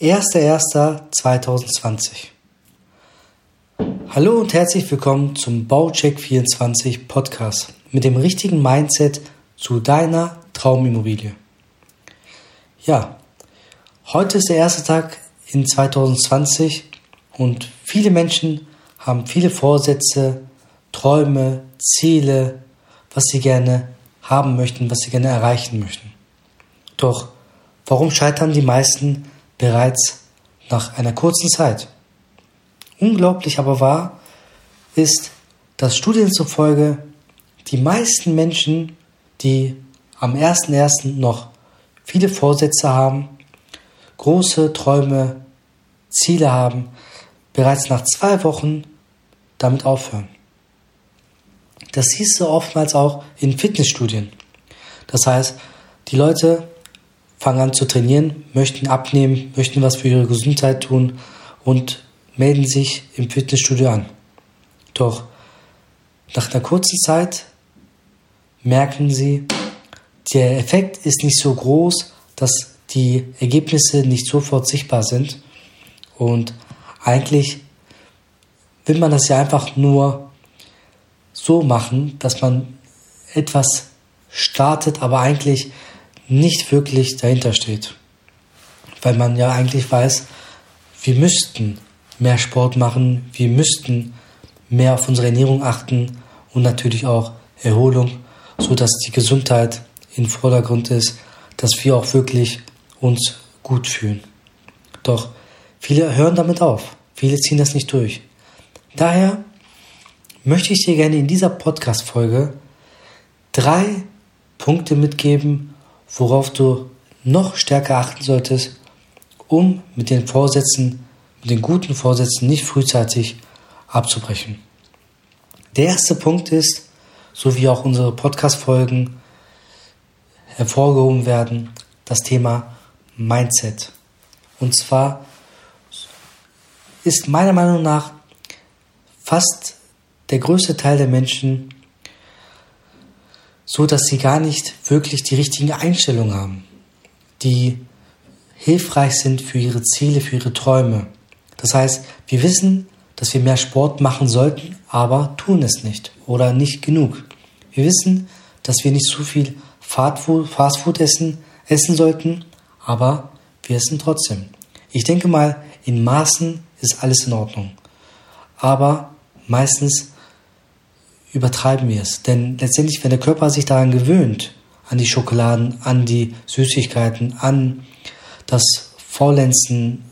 1.1.2020. Hallo und herzlich willkommen zum Baucheck 24 Podcast mit dem richtigen Mindset zu deiner Traumimmobilie. Ja, heute ist der erste Tag in 2020 und viele Menschen haben viele Vorsätze, Träume, Ziele, was sie gerne haben möchten, was sie gerne erreichen möchten. Doch warum scheitern die meisten bereits nach einer kurzen Zeit? Unglaublich aber wahr ist, dass Studien zufolge die meisten Menschen, die am 1.1. noch viele Vorsätze haben, große Träume, Ziele haben, bereits nach zwei Wochen damit aufhören. Das siehst du oftmals auch in Fitnessstudien. Das heißt, die Leute fangen an zu trainieren, möchten abnehmen, möchten was für ihre Gesundheit tun und melden sich im Fitnessstudio an. Doch nach einer kurzen Zeit merken sie, der Effekt ist nicht so groß, dass die Ergebnisse nicht sofort sichtbar sind. Und eigentlich will man das ja einfach nur so machen, dass man etwas startet, aber eigentlich nicht wirklich dahinter steht. Weil man ja eigentlich weiß, wir müssten mehr Sport machen, wir müssten mehr auf unsere Ernährung achten und natürlich auch Erholung, so dass die Gesundheit im Vordergrund ist, dass wir auch wirklich uns gut fühlen. Doch viele hören damit auf, viele ziehen das nicht durch. Daher möchte ich dir gerne in dieser Podcast-Folge drei Punkte mitgeben, worauf du noch stärker achten solltest, um mit den Vorsätzen, mit den guten Vorsätzen nicht frühzeitig abzubrechen. Der erste Punkt ist, so wie auch unsere Podcast-Folgen hervorgehoben werden, das Thema Mindset. Und zwar ist meiner Meinung nach fast der größte Teil der Menschen so, dass sie gar nicht wirklich die richtigen Einstellungen haben, die hilfreich sind für ihre Ziele, für ihre Träume. Das heißt, wir wissen, dass wir mehr Sport machen sollten, aber tun es nicht oder nicht genug. Wir wissen, dass wir nicht so viel Fastfood essen, essen sollten, aber wir essen trotzdem. Ich denke mal, in Maßen ist alles in Ordnung. Aber meistens übertreiben wir es. Denn letztendlich, wenn der Körper sich daran gewöhnt, an die Schokoladen, an die Süßigkeiten, an das Faulenzen,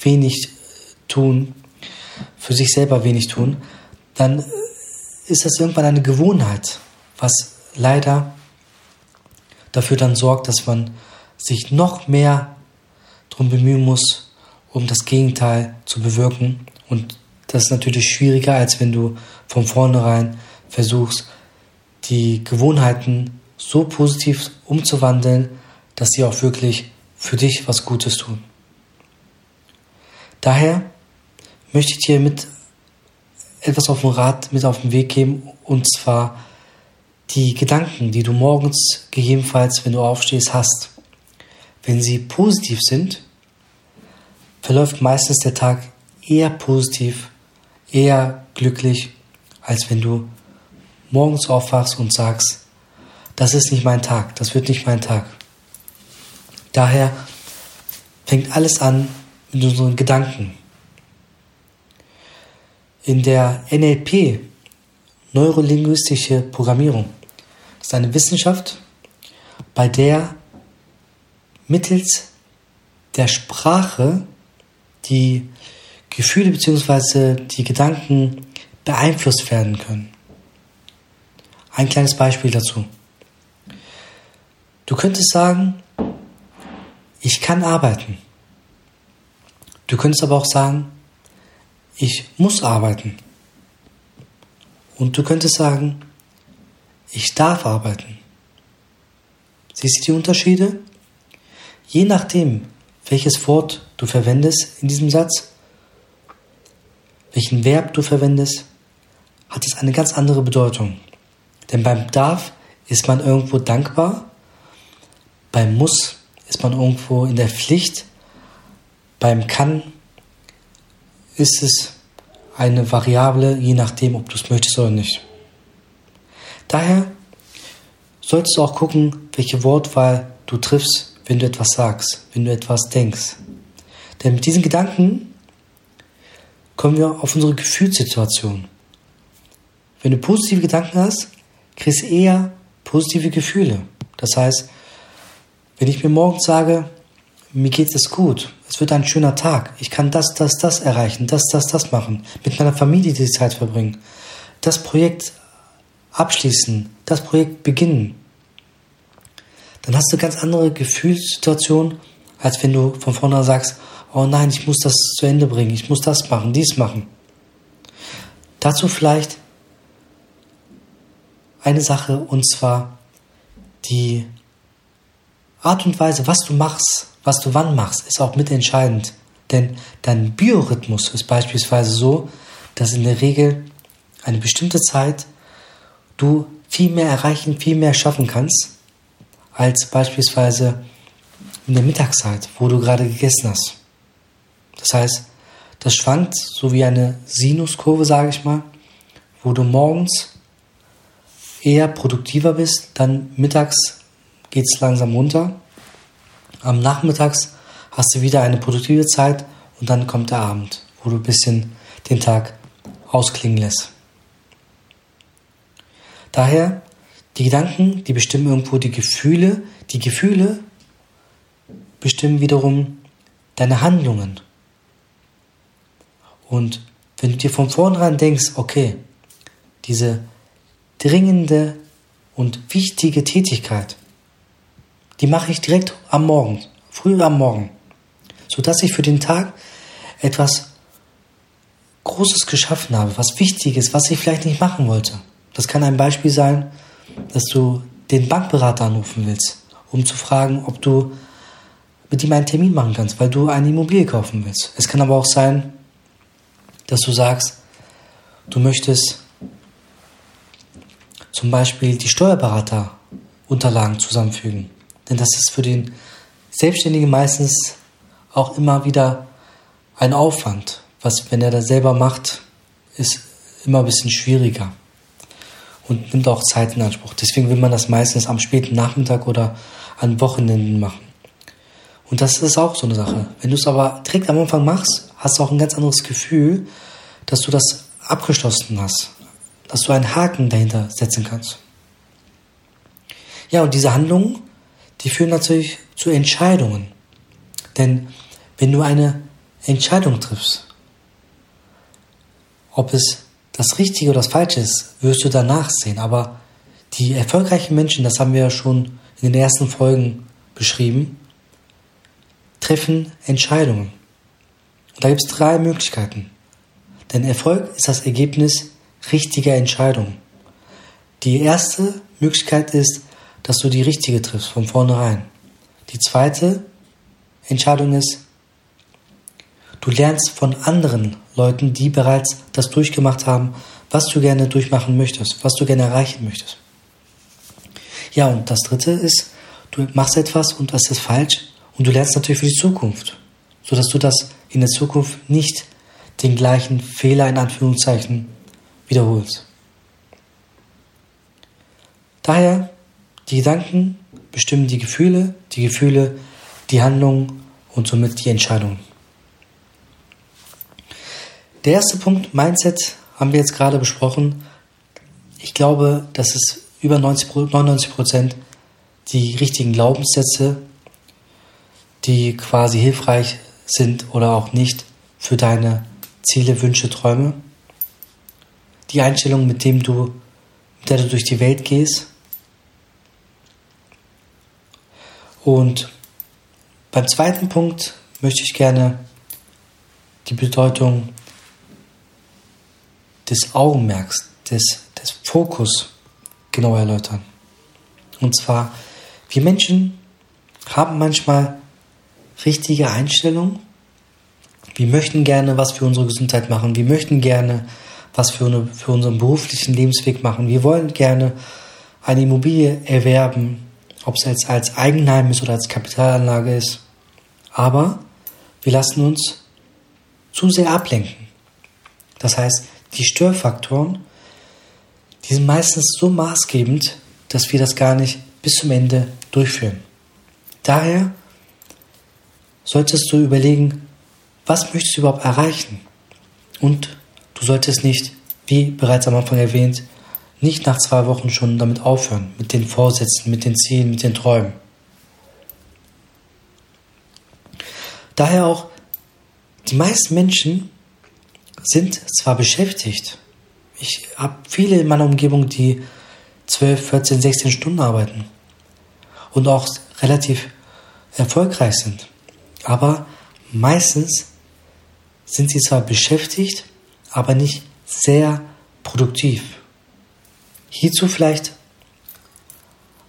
wenig tun, für sich selber wenig tun, dann ist das irgendwann eine Gewohnheit, was leider dafür dann sorgt, dass man sich noch mehr darum bemühen muss, um das Gegenteil zu bewirken. Und das ist natürlich schwieriger, als wenn du von vornherein versuchst, die Gewohnheiten so positiv umzuwandeln, dass sie auch wirklich für dich was Gutes tun. Daher möchte ich dir mit etwas auf dem Rad mit auf den Weg geben, und zwar die Gedanken, die du morgens gegebenenfalls, wenn du aufstehst, hast. Wenn sie positiv sind, verläuft meistens der Tag eher positiv, eher glücklich, als wenn du morgens aufwachst und sagst, das ist nicht mein Tag, das wird nicht mein Tag. Daher fängt alles an mit unseren Gedanken. In der NLP, neurolinguistische Programmierung, ist eine Wissenschaft, bei der mittels der Sprache die Gefühle bzw. die Gedanken beeinflusst werden können. Ein kleines Beispiel dazu. Du könntest sagen, ich kann arbeiten. Du könntest aber auch sagen, ich muss arbeiten. Und du könntest sagen, ich darf arbeiten. Siehst du die Unterschiede? Je nachdem, welches Wort du verwendest in diesem Satz, welchen Verb du verwendest, hat es eine ganz andere Bedeutung. Denn beim darf ist man irgendwo dankbar, beim muss ist man irgendwo in der Pflicht, Beim kann ist es eine Variable, je nachdem, ob du es möchtest oder nicht. Daher solltest du auch gucken, welche Wortwahl du triffst, wenn du etwas sagst, wenn du etwas denkst. Denn mit diesen Gedanken kommen wir auf unsere Gefühlssituation. Wenn du positive Gedanken hast, kriegst eher positive Gefühle. Das heißt, wenn ich mir morgens sage, mir geht es gut, es wird ein schöner Tag, ich kann das, das, das erreichen, das, das, das machen, mit meiner Familie die Zeit verbringen, das Projekt abschließen, das Projekt beginnen, dann hast du ganz andere Gefühlssituation, als wenn du von vornherein sagst, oh nein, ich muss das zu Ende bringen, ich muss das machen, dies machen. Dazu vielleicht eine Sache und zwar die Art und Weise, was du machst, was du wann machst, ist auch mitentscheidend. Denn dein Biorhythmus ist beispielsweise so, dass in der Regel eine bestimmte Zeit du viel mehr erreichen, viel mehr schaffen kannst, als beispielsweise in der Mittagszeit, wo du gerade gegessen hast. Das heißt, das schwankt so wie eine Sinuskurve, sage ich mal, wo du morgens eher produktiver bist, dann mittags geht es langsam runter. Am Nachmittags hast du wieder eine produktive Zeit und dann kommt der Abend, wo du ein bisschen den Tag ausklingen lässt. Daher, die Gedanken, die bestimmen irgendwo die Gefühle, die Gefühle bestimmen wiederum deine Handlungen. Und wenn du dir von vornherein denkst, okay, diese dringende und wichtige Tätigkeit, die mache ich direkt am Morgen, früh am Morgen, sodass ich für den Tag etwas Großes geschaffen habe, was Wichtiges, was ich vielleicht nicht machen wollte. Das kann ein Beispiel sein, dass du den Bankberater anrufen willst, um zu fragen, ob du mit ihm einen Termin machen kannst, weil du eine Immobilie kaufen willst. Es kann aber auch sein, dass du sagst, du möchtest zum Beispiel die Steuerberaterunterlagen zusammenfügen. Denn das ist für den Selbstständigen meistens auch immer wieder ein Aufwand, was, wenn er das selber macht, ist immer ein bisschen schwieriger und nimmt auch Zeit in Anspruch. Deswegen will man das meistens am späten Nachmittag oder an Wochenenden machen. Und das ist auch so eine Sache. Wenn du es aber direkt am Anfang machst, hast du auch ein ganz anderes Gefühl, dass du das abgeschlossen hast dass du einen Haken dahinter setzen kannst. Ja, und diese Handlungen, die führen natürlich zu Entscheidungen. Denn wenn du eine Entscheidung triffst, ob es das Richtige oder das Falsche ist, wirst du danach sehen. Aber die erfolgreichen Menschen, das haben wir ja schon in den ersten Folgen beschrieben, treffen Entscheidungen. Und da gibt es drei Möglichkeiten. Denn Erfolg ist das Ergebnis richtige Entscheidung. Die erste Möglichkeit ist, dass du die richtige triffst von vornherein. Die zweite Entscheidung ist, du lernst von anderen Leuten, die bereits das durchgemacht haben, was du gerne durchmachen möchtest, was du gerne erreichen möchtest. Ja, und das dritte ist, du machst etwas und das ist falsch und du lernst natürlich für die Zukunft, sodass du das in der Zukunft nicht den gleichen Fehler in Anführungszeichen wiederholst. Daher, die Gedanken bestimmen die Gefühle, die Gefühle die Handlungen und somit die Entscheidungen. Der erste Punkt, Mindset, haben wir jetzt gerade besprochen. Ich glaube, dass es über 90, 99 Prozent die richtigen Glaubenssätze, die quasi hilfreich sind oder auch nicht für deine Ziele, Wünsche, Träume die Einstellung, mit dem du, mit der du durch die Welt gehst. Und beim zweiten Punkt möchte ich gerne die Bedeutung des Augenmerks, des, des Fokus genau erläutern. Und zwar, wir Menschen haben manchmal richtige Einstellungen. Wir möchten gerne was für unsere Gesundheit machen. Wir möchten gerne was für, eine, für unseren beruflichen Lebensweg machen. Wir wollen gerne eine Immobilie erwerben, ob es jetzt als Eigenheim ist oder als Kapitalanlage ist. Aber wir lassen uns zu sehr ablenken. Das heißt, die Störfaktoren, die sind meistens so maßgebend, dass wir das gar nicht bis zum Ende durchführen. Daher solltest du überlegen, was möchtest du überhaupt erreichen? Und du solltest nicht, wie bereits am Anfang erwähnt, nicht nach zwei Wochen schon damit aufhören, mit den Vorsätzen, mit den Zielen, mit den Träumen. Daher auch, die meisten Menschen sind zwar beschäftigt, ich habe viele in meiner Umgebung, die 12, 14, 16 Stunden arbeiten und auch relativ erfolgreich sind. Aber meistens sind sie zwar beschäftigt, aber nicht sehr produktiv. Hierzu vielleicht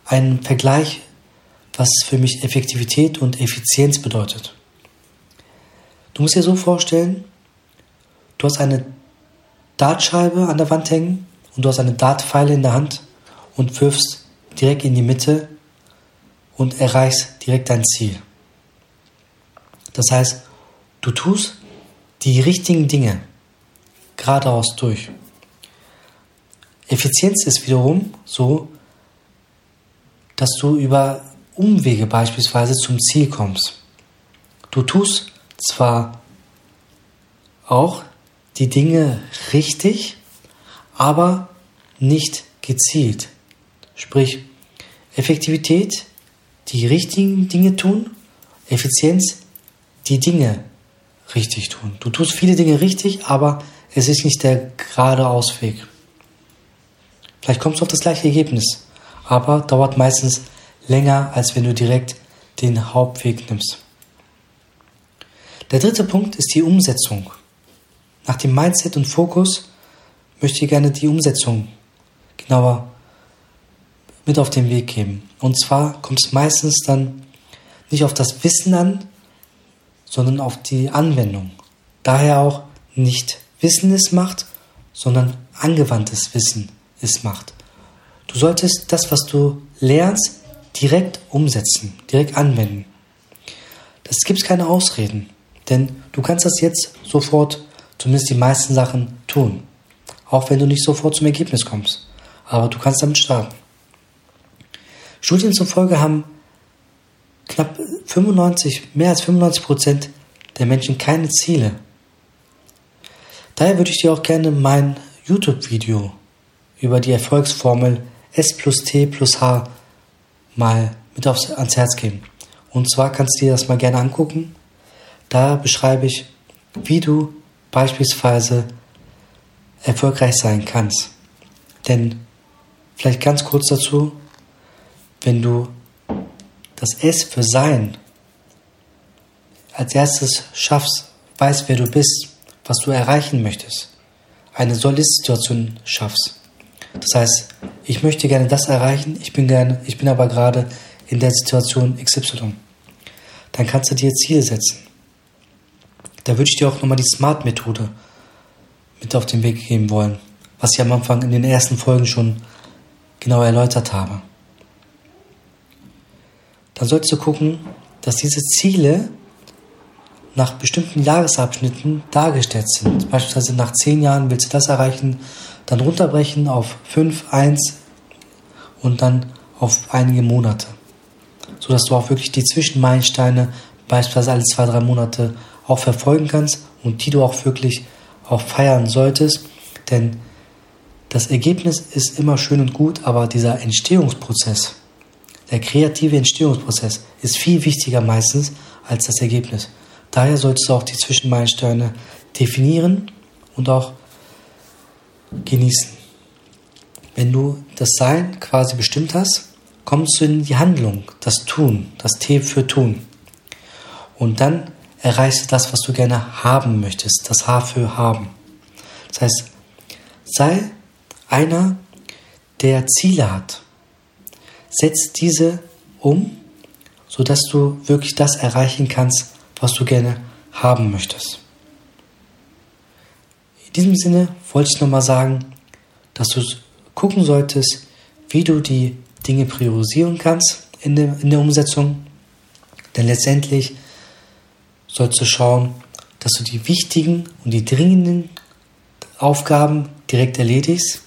ein Vergleich, was für mich Effektivität und Effizienz bedeutet. Du musst dir so vorstellen, du hast eine Dartscheibe an der Wand hängen und du hast eine Dartpfeile in der Hand und wirfst direkt in die Mitte und erreichst direkt dein Ziel. Das heißt, du tust die richtigen Dinge geradeaus durch. Effizienz ist wiederum so, dass du über Umwege beispielsweise zum Ziel kommst. Du tust zwar auch die Dinge richtig, aber nicht gezielt. Sprich, Effektivität, die richtigen Dinge tun, Effizienz, die Dinge richtig tun. Du tust viele Dinge richtig, aber es ist nicht der gerade Ausweg. Vielleicht kommst du auf das gleiche Ergebnis, aber dauert meistens länger, als wenn du direkt den Hauptweg nimmst. Der dritte Punkt ist die Umsetzung. Nach dem Mindset und Fokus möchte ich gerne die Umsetzung genauer mit auf den Weg geben. Und zwar kommt es meistens dann nicht auf das Wissen an, sondern auf die Anwendung. Daher auch nicht Wissen ist Macht, sondern angewandtes Wissen ist Macht. Du solltest das, was du lernst, direkt umsetzen, direkt anwenden. Es gibt keine Ausreden. Denn du kannst das jetzt sofort, zumindest die meisten Sachen, tun. Auch wenn du nicht sofort zum Ergebnis kommst. Aber du kannst damit starten. Studien zufolge haben knapp 95, mehr als 95 Prozent der Menschen keine Ziele. Daher würde ich dir auch gerne mein YouTube-Video über die Erfolgsformel S plus T plus H mal mit aufs, ans Herz geben. Und zwar kannst du dir das mal gerne angucken. Da beschreibe ich, wie du beispielsweise erfolgreich sein kannst. Denn vielleicht ganz kurz dazu, wenn du das S für Sein als erstes schaffst, weißt, wer du bist, was du erreichen möchtest, eine Soll-Ist-Situation schaffst. Das heißt, ich möchte gerne das erreichen, ich bin gerne, ich bin aber gerade in der Situation XY. Dann kannst du dir Ziele setzen. Da würde ich dir auch nochmal die Smart-Methode mit auf den Weg geben wollen, was ich am Anfang in den ersten Folgen schon genau erläutert habe. Dann solltest du gucken, dass diese Ziele nach bestimmten Jahresabschnitten dargestellt sind. Beispielsweise nach zehn Jahren willst du das erreichen, dann runterbrechen auf fünf, eins und dann auf einige Monate. Sodass du auch wirklich die Zwischenmeilensteine beispielsweise alle zwei, drei Monate auch verfolgen kannst und die du auch wirklich auch feiern solltest. Denn das Ergebnis ist immer schön und gut, aber dieser Entstehungsprozess, der kreative Entstehungsprozess ist viel wichtiger meistens als das Ergebnis. Daher solltest du auch die Zwischenmeilensteine definieren und auch genießen. Wenn du das Sein quasi bestimmt hast, kommst du in die Handlung, das Tun, das T für Tun. Und dann erreichst du das, was du gerne haben möchtest, das H für haben. Das heißt, sei einer, der Ziele hat. Setz diese um, sodass du wirklich das erreichen kannst, was du gerne haben möchtest. In diesem Sinne wollte ich nochmal sagen, dass du gucken solltest, wie du die Dinge priorisieren kannst in der, in der Umsetzung. Denn letztendlich sollst du schauen, dass du die wichtigen und die dringenden Aufgaben direkt erledigst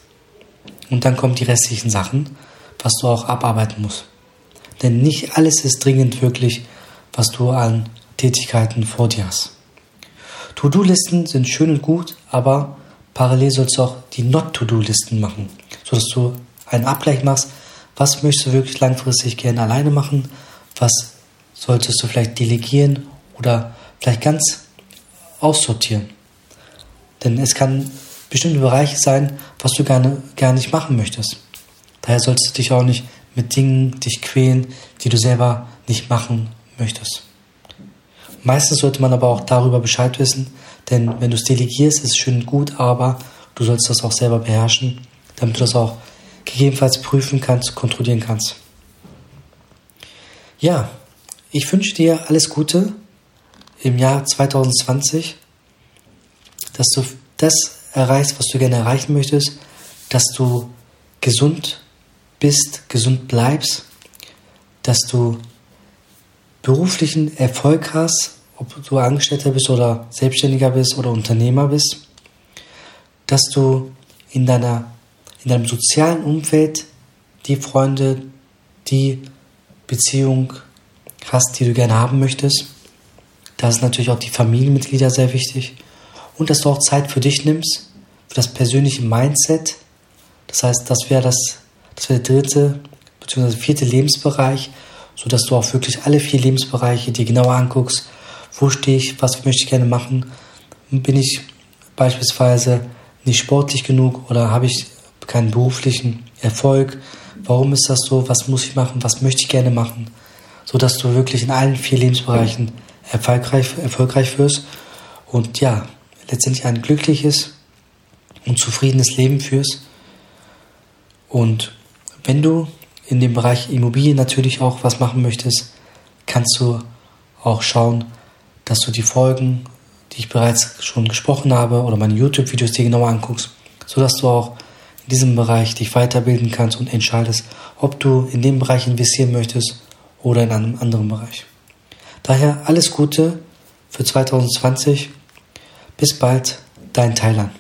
und dann kommen die restlichen Sachen, was du auch abarbeiten musst. Denn nicht alles ist dringend wirklich, was du an Tätigkeiten vor dir hast. To-Do-Listen sind schön und gut, aber parallel sollst du auch die Not-To-Do-Listen machen, sodass du einen Abgleich machst, was möchtest du wirklich langfristig gerne alleine machen, was solltest du vielleicht delegieren oder vielleicht ganz aussortieren. Denn es kann bestimmte Bereiche sein, was du gerne, gar nicht machen möchtest. Daher solltest du dich auch nicht mit Dingen dich quälen, die du selber nicht machen möchtest. Meistens sollte man aber auch darüber Bescheid wissen, denn wenn du es delegierst, ist es schön und gut, aber du sollst das auch selber beherrschen, damit du das auch gegebenenfalls prüfen kannst, kontrollieren kannst. Ja, ich wünsche dir alles Gute im Jahr 2020, dass du das erreichst, was du gerne erreichen möchtest, dass du gesund bist, gesund bleibst, dass du beruflichen Erfolg hast, ob du Angestellter bist oder Selbstständiger bist oder Unternehmer bist, dass du in, deiner, in deinem sozialen Umfeld die Freunde, die Beziehung hast, die du gerne haben möchtest. Da ist natürlich auch die Familienmitglieder sehr wichtig. Und dass du auch Zeit für dich nimmst, für das persönliche Mindset. Das heißt, das wäre das, das wäre der dritte bzw. vierte Lebensbereich, sodass du auch wirklich alle vier Lebensbereiche dir genauer anguckst. Wo stehe ich? Was möchte ich gerne machen? Bin ich beispielsweise nicht sportlich genug oder habe ich keinen beruflichen Erfolg? Warum ist das so? Was muss ich machen? Was möchte ich gerne machen? Sodass du wirklich in allen vier Lebensbereichen erfolgreich, erfolgreich wirst und ja, letztendlich ein glückliches und zufriedenes Leben führst. Und wenn du in dem Bereich Immobilien natürlich auch was machen möchtest, kannst du auch schauen, dass du die Folgen, die ich bereits schon gesprochen habe, oder meine YouTube-Videos dir genauer anguckst, sodass du auch in diesem Bereich dich weiterbilden kannst und entscheidest, ob du in dem Bereich investieren möchtest oder in einem anderen Bereich. Daher alles Gute für 2020. Bis bald, dein Thailand.